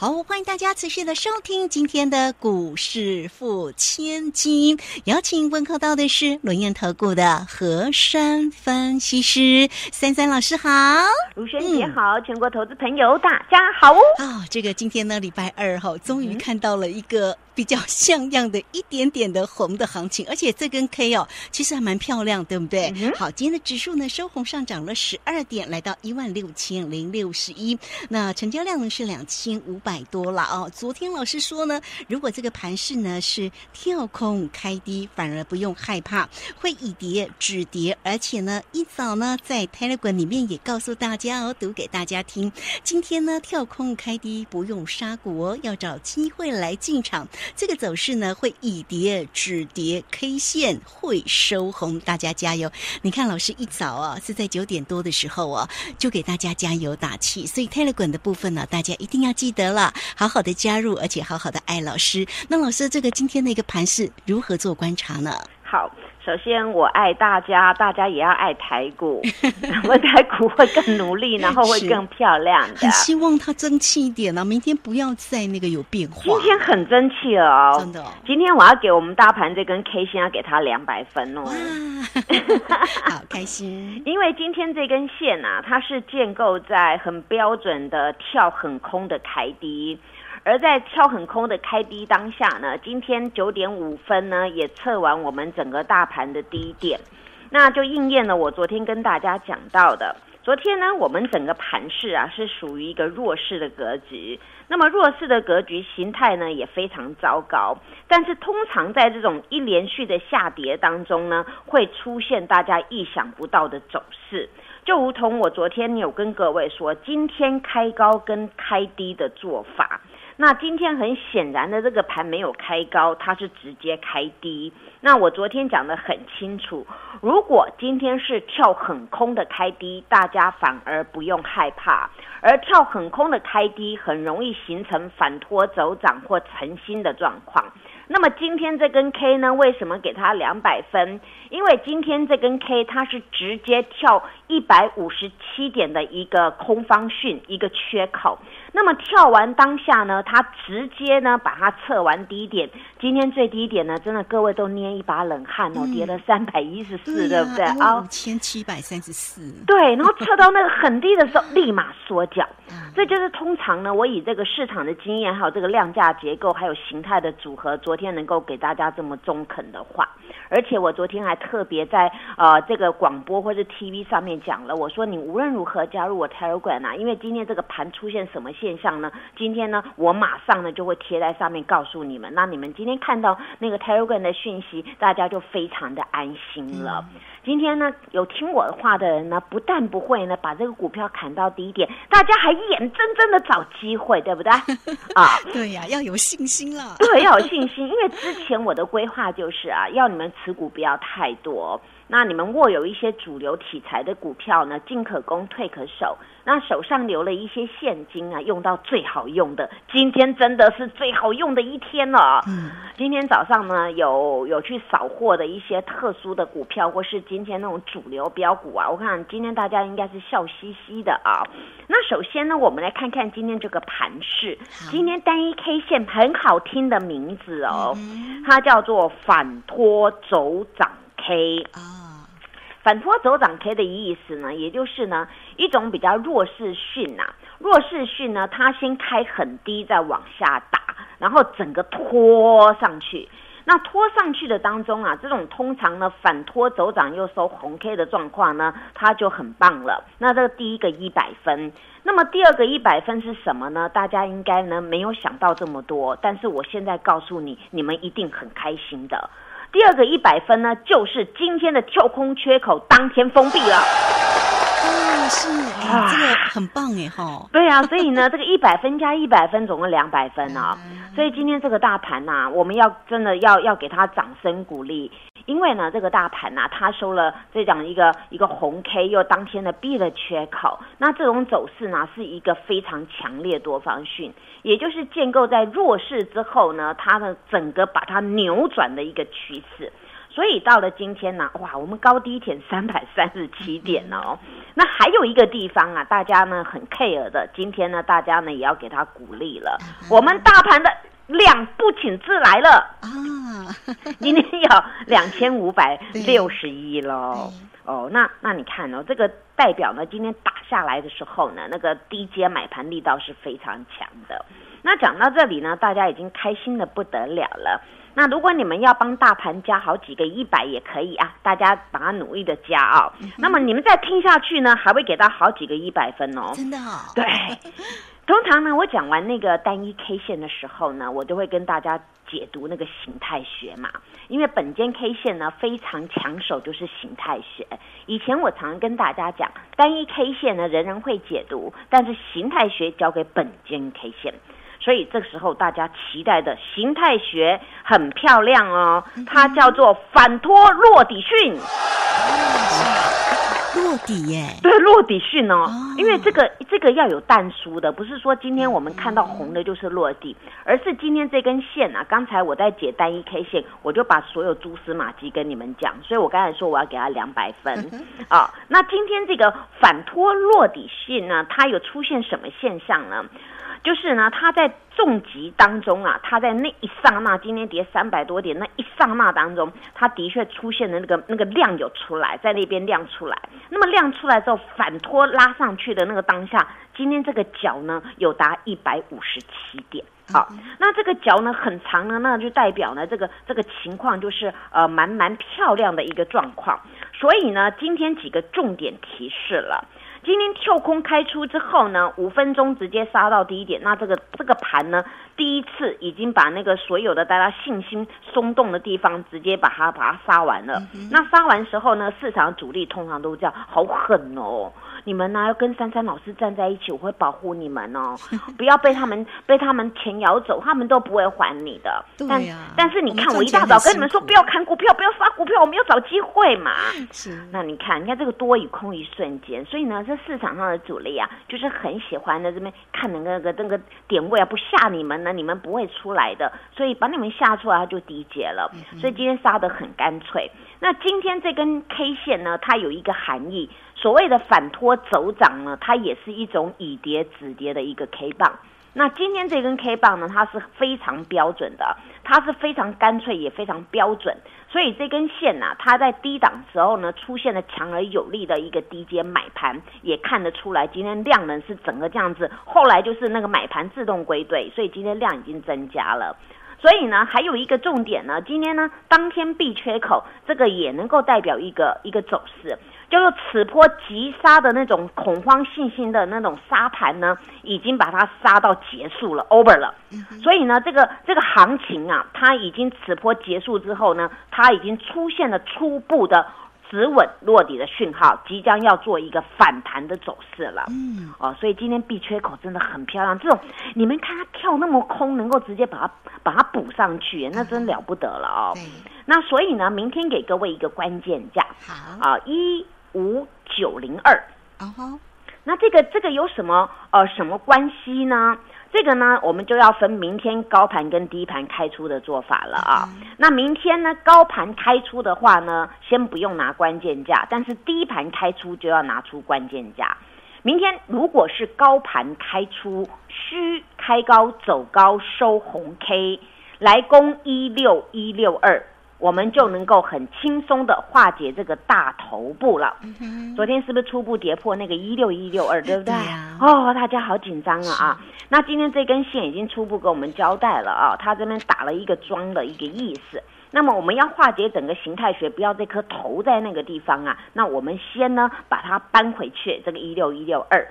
好，欢迎大家持续的收听今天的股市付千金，邀请问候到的是轮燕投顾的何山分析师三三老师好，卢轩姐好，全国投资朋友大家好哦。啊，这个今天呢礼拜二哈，终于看到了一个。比较像样的一点点的红的行情，而且这根 K 哦，其实还蛮漂亮，对不对？好，今天的指数呢收红上涨了十二点，来到一万六千零六十一。那成交量呢是两千五百多了哦。昨天老师说呢，如果这个盘势呢是跳空开低，反而不用害怕，会以跌止跌，而且呢一早呢在 Telegram 里面也告诉大家哦，读给大家听。今天呢跳空开低，不用杀股哦，要找机会来进场。这个走势呢，会以跌止跌，K 线会收红，大家加油！你看老师一早啊，是在九点多的时候啊，就给大家加油打气。所以 tele 港的部分呢，大家一定要记得了，好好的加入，而且好好的爱老师。那老师，这个今天的一个盘是如何做观察呢？好。首先，我爱大家，大家也要爱台股，我台股会更努力，然后会更漂亮的。很希望它争气一点啊！明天不要再那个有变化。今天很争气了哦，真的。今天我要给我们大盘这根 K 线要给它两百分哦。好开心！因为今天这根线啊，它是建构在很标准的跳很空的开低。而在跳很空的开低当下呢，今天九点五分呢也测完我们整个大盘的低点，那就应验了我昨天跟大家讲到的。昨天呢，我们整个盘势啊是属于一个弱势的格局，那么弱势的格局形态呢也非常糟糕。但是通常在这种一连续的下跌当中呢，会出现大家意想不到的走势，就如同我昨天有跟各位说，今天开高跟开低的做法。那今天很显然的，这个盘没有开高，它是直接开低。那我昨天讲的很清楚，如果今天是跳很空的开低，大家反而不用害怕；而跳很空的开低，很容易形成反拖走涨或成新的状况。那么今天这根 K 呢？为什么给它两百分？因为今天这根 K 它是直接跳一百五十七点的一个空方讯，一个缺口。那么跳完当下呢，它直接呢把它测完低点。今天最低点呢，真的各位都捏一把冷汗哦，跌了三百一十四，对不对啊？五千七百三十四。对，然后测到那个很低的时候，立马缩脚。这就是通常呢，我以这个市场的经验，还有这个量价结构，还有形态的组合，昨天能够给大家这么中肯的话。而且我昨天还特别在呃这个广播或者 TV 上面讲了，我说你无论如何加入我 Telegram 啊，因为今天这个盘出现什么现象呢？今天呢，我马上呢就会贴在上面告诉你们。那你们今天看到那个 Telegram 的讯息，大家就非常的安心了。今天呢，有听我的话的人呢，不但不会呢把这个股票砍到低点，大家还眼睁睁的找机会，对不对？啊，对呀，要有信心了。对，要有信心，因为之前我的规划就是啊，要你们持股不要太多。那你们握有一些主流题材的股票呢，进可攻，退可守。那手上留了一些现金啊，用到最好用的。今天真的是最好用的一天了。嗯，今天早上呢，有有去扫货的一些特殊的股票，或是今天那种主流标股啊。我看今天大家应该是笑嘻嘻的啊。那首先呢，我们来看看今天这个盘势。今天单一 K 线很好听的名字哦，它叫做反拖走涨 K 啊。反拖走涨 K 的意思呢，也就是呢一种比较弱势讯呐，弱势讯呢，它先开很低，再往下打，然后整个拖上去。那拖上去的当中啊，这种通常呢反拖走涨又收红 K 的状况呢，它就很棒了。那这个第一个一百分，那么第二个一百分是什么呢？大家应该呢没有想到这么多，但是我现在告诉你，你们一定很开心的。第二个一百分呢，就是今天的跳空缺口当天封闭了。哦，是啊，这个很棒哎哈。对啊，所以呢，这个一百分加一百分，总共两百分啊。所以今天这个大盘呐，我们要真的要要给他掌声鼓励。因为呢，这个大盘呐、它收了这样一个一个红 K，又当天的 B 的缺口，那这种走势呢，是一个非常强烈多方讯，也就是建构在弱势之后呢，它的整个把它扭转的一个趋势。所以到了今天呢，哇，我们高低点三百三十七点哦。那还有一个地方啊，大家呢很 care 的，今天呢，大家呢也要给他鼓励了。我们大盘的量不请自来了，啊，今天有两千五百六十一喽。哦，那那你看哦，这个代表呢，今天打下来的时候呢，那个低阶买盘力道是非常强的。那讲到这里呢，大家已经开心的不得了了。那如果你们要帮大盘加好几个一百也可以啊，大家把它努力的加啊、那么你们再听下去呢，还会给到好几个一百分哦。真的哦，对，通常呢，我讲完那个单一 K 线的时候呢，我都会跟大家解读那个形态学嘛。因为本间 K 线呢非常抢手，就是形态学。以前我常跟大家讲，单一 K 线呢人人会解读，但是形态学交给本间 K 线。所以这时候大家期待的形态学很漂亮哦，它叫做反托落底讯。落底耶，对，落底讯哦哦，因为这个这个要有淡书的，不是说今天我们看到红的就是落地，而是今天这根线啊。刚才我在解单一 K 线，我就把所有蛛丝马迹跟你们讲，所以我刚才说我要给它两百分啊。那今天这个反托落底讯呢，它有出现什么现象呢？就是呢，它在重疾当中啊，它在那一刹那，今天跌三百多点，那一刹那当中，它的确出现的那个那个量有出来，在那边量出来。那么量出来之后，反拖拉上去的那个当下，今天这个角呢有达一百五十七点。好，那这个角呢很长呢，那就代表呢这个这个情况就是呃蛮蛮漂亮的一个状况。所以呢，今天几个重点提示了。今天跳空开出之后呢，五分钟直接杀到低点，那这个这个盘呢，第一次已经把那个所有的大家信心松动的地方，直接把它把它杀完了。那杀完时候呢，市场主力通常都这样，好狠哦！你们呢要跟珊珊老师站在一起，我会保护你们哦，不要被他们被他们钱咬走，他们都不会还你的。但对呀但是你看，我一大早跟你们说不要看股票，不要杀股票，我们要找机会嘛。是那你看，你看这个多与空一瞬间，所以呢，这市场上的主力啊，就是很喜欢在这边看那个那个那个点位啊，不吓你们呢，你们不会出来的，所以把你们吓出来，它就低阶了。所以今天杀的很干脆。那今天这根 K 线呢，它有一个含义，所谓的反托走涨呢，它也是一种以跌止跌的一个 K 棒。那今天这根 K 棒呢，它是非常标准的，它是非常干脆也非常标准，所以这根线呐、它在低档时候呢，出现了强而有力的一个低阶买盘，也看得出来今天量能是整个这样子，后来就是那个买盘自动归队，所以今天量已经增加了。所以呢，还有一个重点呢，今天呢当天闭缺口，这个也能够代表一个一个走势，叫做此波急杀的那种恐慌信心的那种杀盘呢，已经把它杀到结束了，over 了。所以呢，这个这个行情啊，它已经此波结束之后呢，它已经出现了初步的止稳落底的讯号，即将要做一个反弹的走势了。嗯，哦，所以今天闭缺口真的很漂亮。这种你们看它跳那么空，能够直接把它把它补上去，那真了不得了哦。对，那所以呢，明天给各位一个关键价好，啊，一五九零二。啊哈，那这个这个有什么呃什么关系呢？这个呢，我们就要分明天高盘跟低盘开出的做法了啊。那明天呢，高盘开出的话呢，先不用拿关键价，但是低盘开出就要拿出关键价。明天如果是高盘开出，需开高走高收红 K，来攻一六一六二，我们就能够很轻松的化解这个大头部了。嗯昨天是不是初步跌破那个一六一六二，对不对？对呀哦，大家好紧张啊啊！那今天这根线已经初步给我们交代了啊，它这边打了一个桩的一个意思。那么我们要化解整个形态学，不要这颗头在那个地方啊。那我们先呢把它搬回去，这个一六一六二。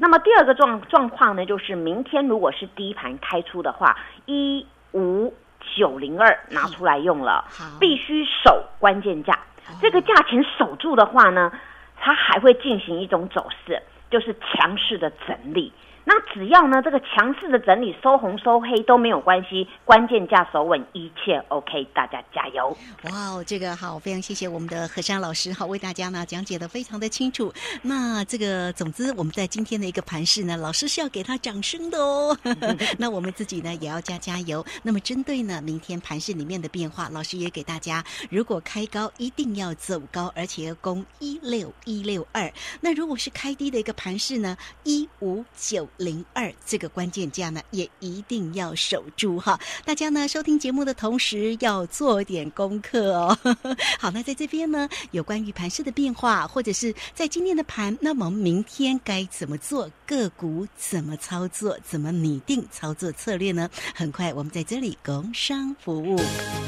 那么第二个状状况呢，就是明天如果是低盘开出的话，一五九零二拿出来用了，必须守关键价。这个价钱守住的话呢，它还会进行一种走势，就是强势的整理。那只要呢这个强势的整理收红收黑都没有关系，关键价守稳，一切 OK，大家加油！哇哦，这个好，非常谢谢我们的何山老师哈，为大家呢讲解的非常的清楚。那这个总之我们在今天的一个盘势呢，老师是要给他掌声的哦。那我们自己呢也要加加油。那么针对呢明天盘势里面的变化，老师也给大家，如果开高一定要走高，而且要攻一六一六二。那如果是开低的一个盘势呢，一五九零二这个关键价呢，也一定要守住哈。大家呢收听节目的同时要做点功课哦。好，那在这边呢，有关于盘势的变化，或者是在今天的盘，那么明天该怎么做？个股怎么操作？怎么拟定操作策略呢？很快我们在这里工商服务。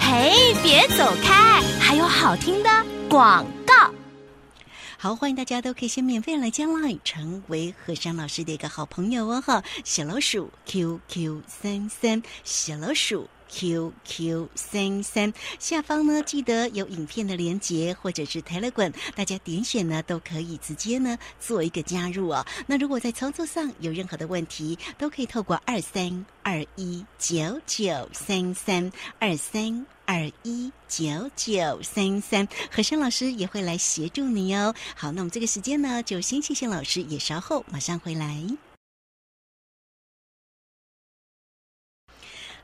嘿，别走开，还有好听的广告。好，欢迎大家都可以先免费来加 line，成为何山老师的一个好朋友哦哈。小老鼠 QQ 三三，小老鼠 QQ 三三，下方呢记得有影片的连接或者是 Telegram，大家点选呢都可以直接呢做一个加入哦。那如果在操作上有任何的问题，都可以透过二三二一九九三三二三。二一九九三三，何生老师也会来协助你哦。好，那我们这个时间呢，就先谢谢老师，也稍后马上回来。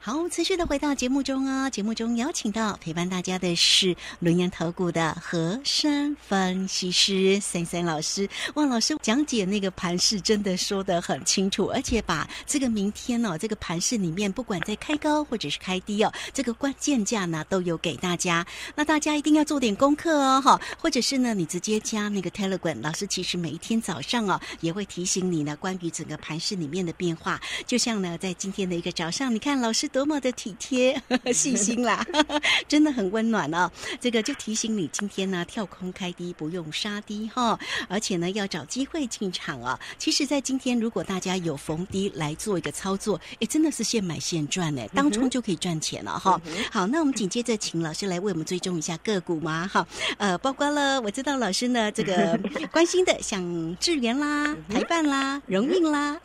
好，持续的回到节目中啊！节目中邀请到陪伴大家的是轮研投股的和山分析师三三老师。哇，老师讲解那个盘势真的说得很清楚，而且把这个明天哦，这个盘势里面不管在开高或者是开低哦，这个关键价呢都有给大家。那大家一定要做点功课哦，哈，或者是呢，你直接加那个 Telegram，老师其实每一天早上哦也会提醒你呢，关于整个盘势里面的变化。就像呢，在今天的一个早上，你看老师。多么的体贴 细心啦，真的很温暖哦。这个就提醒你，今天呢跳空开低不用杀低哈，而且呢要找机会进场啊。其实，在今天如果大家有逢低来做一个操作，哎，真的是现买现赚哎，当冲就可以赚钱了哈。好，那我们紧接着请老师来为我们追踪一下个股嘛哈。呃，包括了我知道老师呢这个 关心的，像智源啦、台办啦、荣运啦，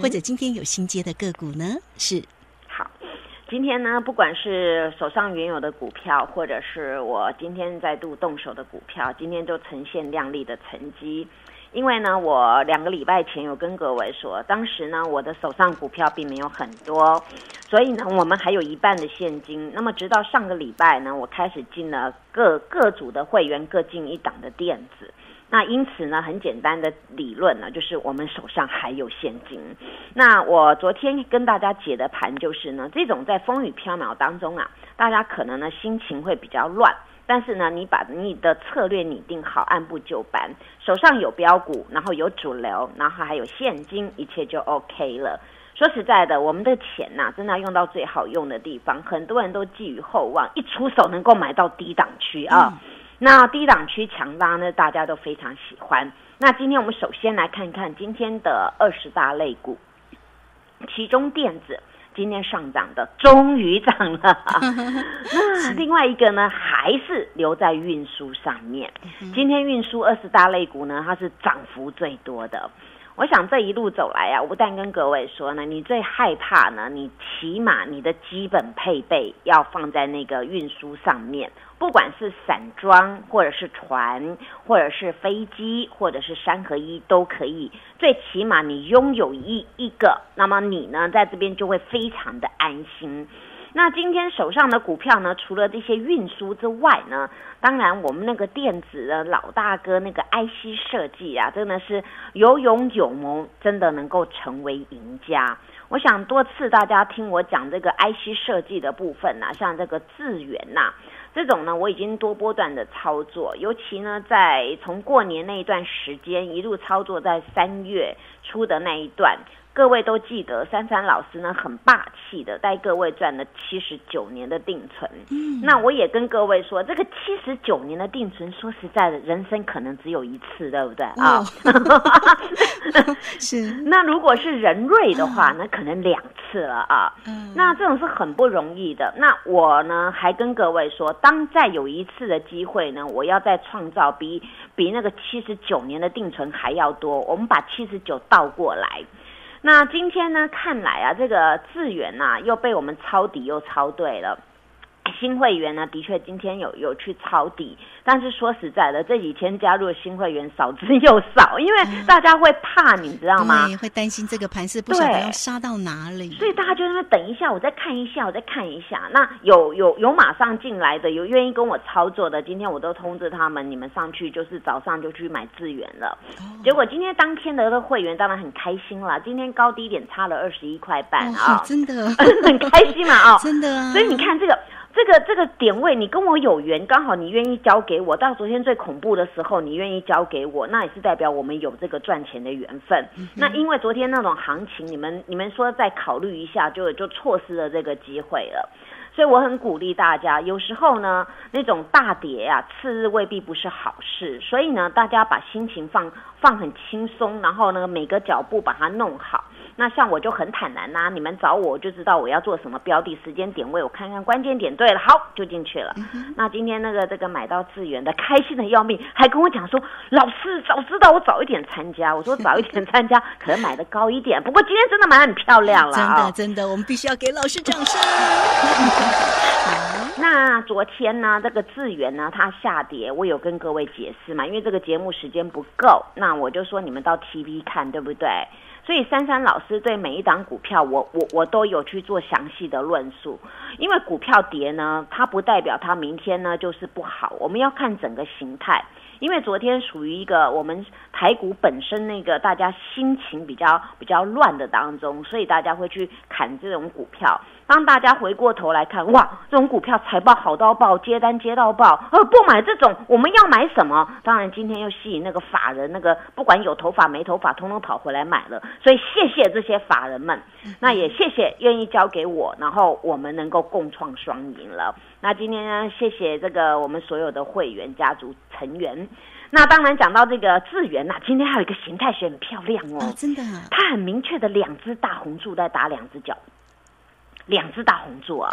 或者今天有新接的个股呢是。今天呢，不管是手上原有的股票，或者是我今天再度动手的股票，今天都呈现亮丽的成绩。因为呢，我两个礼拜前有跟各位说，当时呢，我的手上股票并没有很多，所以呢，我们还有一半的现金。那么，直到上个礼拜呢，我开始进了各各组的会员各进一档的电子。那因此呢，很简单的理论呢，就是我们手上还有现金。那我昨天跟大家解的盘就是呢，这种在风雨飘渺当中啊，大家可能呢心情会比较乱，但是呢，你把你的策略拟定好，按部就班，手上有标股，然后有主流，然后还有现金，一切就 OK 了。说实在的，我们的钱呐，真的要用到最好用的地方，很多人都寄予厚望，一出手能够买到低档区啊。那低档区强拉呢，大家都非常喜欢。那今天我们首先来看看今天的二十大类股，其中电子今天上涨的终于涨了。那另外一个呢，还是留在运输上面。今天运输二十大类股呢，它是涨幅最多的。我想这一路走来啊，我不但跟各位说呢，你最害怕呢，你起码你的基本配备要放在那个运输上面。不管是散装，或者是船，或者是飞机，或者是三合一，都可以。最起码你拥有一一个，那么你呢，在这边就会非常的安心。那今天手上的股票呢，除了这些运输之外呢，当然我们那个电子的老大哥那个 IC 设计啊，真的是有勇有谋，真的能够成为赢家。我想多次大家听我讲这个 IC 设计的部分呐，像这个智源呐。这种呢，我已经多波段的操作，尤其呢，在从过年那一段时间一路操作，在三月初的那一段。各位都记得，珊珊老师呢很霸气的带各位赚了七十九年的定存。嗯，那我也跟各位说，这个七十九年的定存，说实在的，人生可能只有一次，对不对啊？是。那如果是人瑞的话，那可能两次了啊。嗯。那这种是很不容易的。那我呢还跟各位说，当再有一次的机会呢，我要再创造比比那个七十九年的定存还要多。我们把七十九倒过来。那今天呢，看来啊，这个智源呐、又被我们抄底又抄对了。新会员呢，的确今天有有去抄底，但是说实在的，这几天加入的新会员少之又少，因为大家会怕，你知道吗？对，会担心这个盘势不晓得对要杀到哪里。所以大家就在那等一下，我再看一下，我再看一下。那有有有马上进来的，有愿意跟我操作的，今天我都通知他们，你们上去就是早上就去买资源了。哦结果今天当天的这个会员当然很开心啦，今天高低点差了二十一块半啊哦，，真的 很开心嘛啊、真的啊。所以你看这个。这个这个点位，你跟我有缘，刚好你愿意交给我。到昨天最恐怖的时候，你愿意交给我，那也是代表我们有这个赚钱的缘分。那因为昨天那种行情，你们你们说再考虑一下，就就错失了这个机会了。所以我很鼓励大家，有时候呢，那种大跌啊，次日未必不是好事。所以呢，大家把心情放放很轻松，然后呢，每个脚步把它弄好。那像我就很坦然呐、你们找我，我就知道我要做什么标的、时间点位，我看看关键点对了，好就进去了。那今天那个这个买到智源的，开心的要命，还跟我讲说，老师早知道我早一点参加。我说 早一点参加，可能买的高一点。不过今天真的买很漂亮了真啊、的真的，我们必须要给老师掌声。那昨天呢，这个智源呢，它下跌，我有跟各位解释嘛，因为这个节目时间不够，那我就说你们到 TV 看，对不对？所以珊珊老师对每一档股票我，我我都有去做详细的论述。因为股票跌呢，它不代表它明天呢就是不好，我们要看整个形态。因为昨天属于一个我们台股本身那个大家心情比较比较乱的当中，所以大家会去砍这种股票。当大家回过头来看，哇，这种股票财报好到爆，接单接到爆，呃，不买这种，我们要买什么？当然，今天又吸引那个法人，那个不管有头发没头发，通通跑回来买了。所以谢谢这些法人们，那也谢谢愿意交给我，然后我们能够共创双赢了。那今天呢，谢谢这个我们所有的会员家族成员。那当然讲到这个智源呐、今天还有一个形态学很漂亮哦哦，真的啊它很明确的两只大红柱在打两只脚，两只大红柱啊。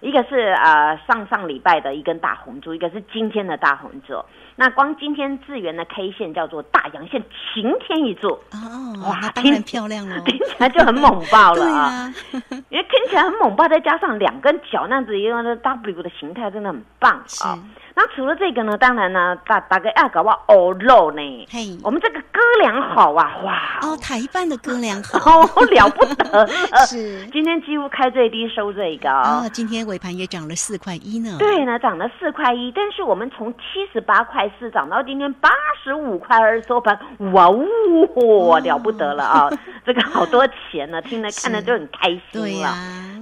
一个是呃上上礼拜的一根大红柱，一个是今天的大红柱。那光今天智源的 K 线叫做大阳线，晴天一柱，哦，哇当然漂亮了。听起来就很猛爆了啊！啊，因为听起来很猛爆，再加上两根脚那样子一个的 W 的形态，真的很棒啊！那除了这个呢，当然呢，大大概要搞不好欧肉呢，嘿，我们这个哥俩好啊，哇哦，台办的哥俩好，哦了不得了，是今天几乎开最低收最高。哦，今天尾盘也涨了四块一呢。对呢，涨了四块一，但是我们从七十八块四涨到今天八十五块二收盘，哇哦，了不得了啊！这个好多钱呢，听了看了都很开心了。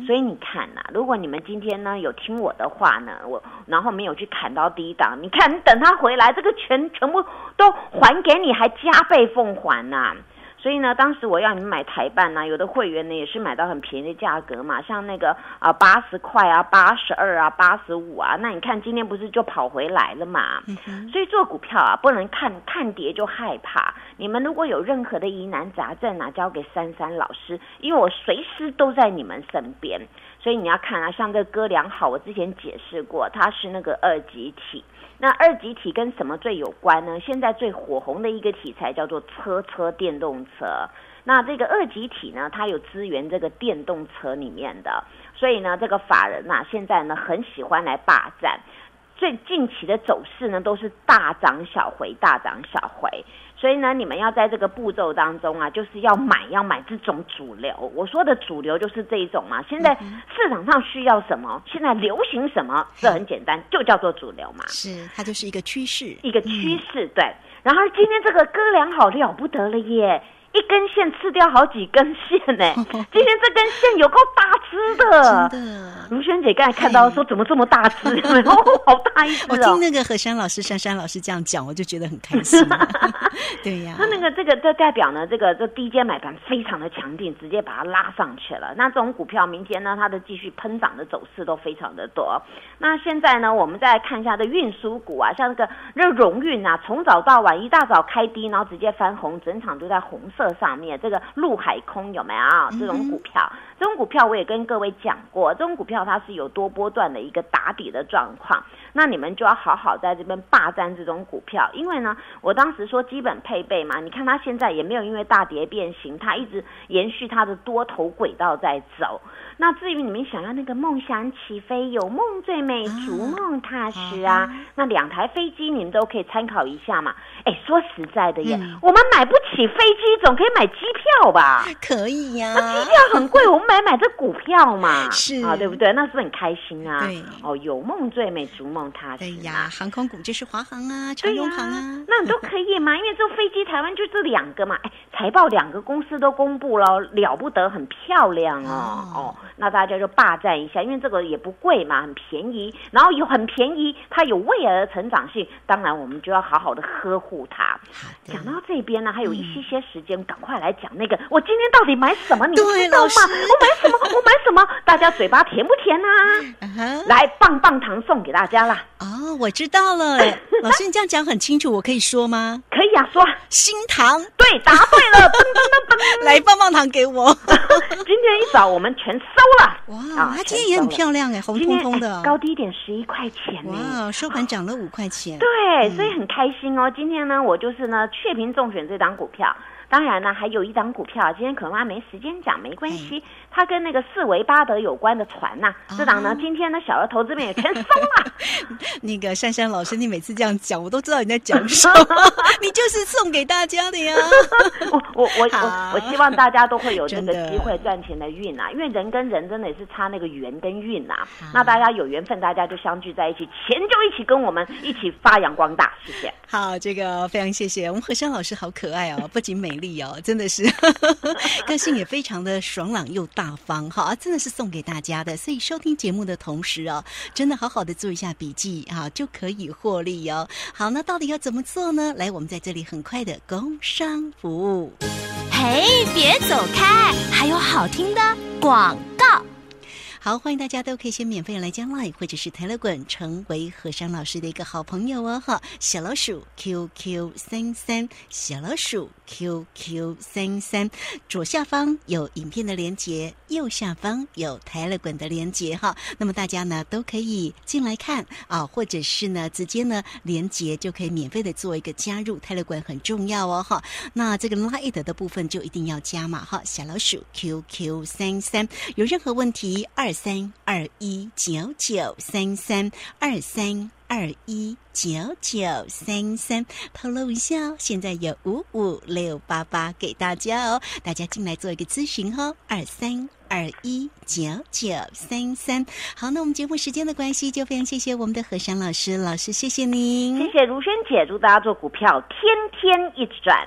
所以你看呐、如果你们今天呢有听我的话呢，我然后没有去砍到低档，你看你等他回来，这个全全部都还给你，还加倍奉还呐、所以呢，当时我要你们买台办呐、有的会员呢也是买到很便宜的价格嘛，像那个啊八十块啊、八十二啊、八十五啊，那你看今天不是就跑回来了嘛？嗯，所以做股票啊，不能看看跌就害怕。你们如果有任何的疑难杂症啊，交给珊珊老师，因为我随时都在你们身边。所以你要看啊，像这个哥俩好，我之前解释过，它是那个二级体。那二级体跟什么最有关呢？现在最火红的一个题材叫做车车电动车。那这个二级体呢，它有资源这个电动车里面的，所以呢，这个法人呐、现在呢很喜欢来霸占。最近期的走势呢，都是大涨小回，大涨小回。所以呢，你们要在这个步骤当中啊，就是要买，要买这种主流。我说的主流就是这一种嘛。现在市场上需要什么，现在流行什么，这很简单，就叫做主流嘛。是它就是一个趋势，一个趋势，对。然后今天这个哥俩好了不得了耶，一根线吃掉好几根线呢。今天这根线有够大只的，真的。如萱姐刚才看到说怎么这么大只？好大一只哦我听。那个何山老师、珊珊老师这样讲，我就觉得很开心。对呀，那那个这个这代表呢，这个这低阶买盘非常的强劲，直接把它拉上去了。那这种股票明天呢，它的继续喷涨的走势都非常的多。那现在呢，我们再来看一下这运输股啊，像那个这荣运啊，从早到晚一大早开低，然后直接翻红，整场都在红色上面，这个陆海空有没有这种股票？这种股票我也跟各位讲过，这种股票它是有多波段的一个打底的状况，那你们就要好好在这边霸占这种股票，因为呢，我当时说基本配备嘛，你看它现在也没有因为大跌变形，它一直延续它的多头轨道在走。那至于你们想要那个梦想起飞，有梦最美，逐梦踏实啊，那两台飞机你们都可以参考一下嘛。哎，说实在的耶，我们买不起飞机，总可以买机票吧？可以呀，那机票很贵，我们买买这股票嘛，是啊，对不对？那是很开心啊？对，哦，有梦最美，逐梦踏实。对呀，航空股就是华航啊，长荣航啊，那你都可以嘛，因为这飞机台湾就这两个嘛。哎，财报两个公司都公布了，了不得，很漂亮哦。哦，那大家就霸占一下，因为这个也不贵嘛，很便宜，然后有很便宜，它有未来的成长性，当然我们就要好好的呵护。护它。讲到这边呢，还有一些些时间，赶快来讲那个，我今天到底买什么？你知道吗？我买什么？我买什么？大家嘴巴甜不甜呐？来，棒棒糖送给大家啦！哦，我知道了，老师，你这样讲很清楚，我可以说吗？可以啊，说新糖。对，答对了，噔噔噔噔，来棒棒糖给我。今天一早我们全收了。哇，它今天也很漂亮哎，红彤彤的，高低点十一块钱。哇，收盘涨了五块钱。对，所以很开心哦。今天。呢，我就是呢，确评中选这档股票。当然呢，还有一档股票，今天可能还没时间讲，没关系。它跟那个四维巴德有关的船呐，这档呢，今天呢，小额投资们也全松了。那个珊珊老师，你每次这样讲，我都知道你在讲什么，你就是送给大家的呀。我我我我我希望大家都会有这个机会赚钱的运啊，因为人跟人真的也是差那个缘跟运呐。那大家有缘分，大家就相聚在一起，钱就一起跟我们一起发扬光大。谢谢。好，这个非常谢谢我们何珊老师，好可爱哦，不仅美丽哦，真的是 个性也非常的爽朗又大。方哈，真的是送给大家的，所以收听节目的同时哦，真的好好的做一下笔记啊，就可以获利哦。好，那到底要怎么做呢？来，我们在这里很快的工商服务。嘿，别走开，还有好听的广告。好，欢迎大家都可以先免费来加 Line 或者是 Telegram 成为何山老师的一个好朋友哦哈。小老鼠 QQ 三三，小老鼠 QQ 三三，左下方有影片的连接，右下方有 Telegram 的连接哈。那么大家呢都可以进来看啊，或者是呢直接呢连接就可以免费的做一个加入 Telegram 很重要哦哈。那这个 Line 的部分就一定要加嘛哈。小老鼠 QQ 三三，有任何问题二。三二一九九三三二三二一九九三三，透露一下哦，现在有五五六八八给大家哦，大家进来做一个咨询哦，二三二一九九三三。好，那我们节目时间的关系，就非常谢谢我们的何山老师，老师谢谢您，谢谢如萱姐，祝大家做股票天天一直赚。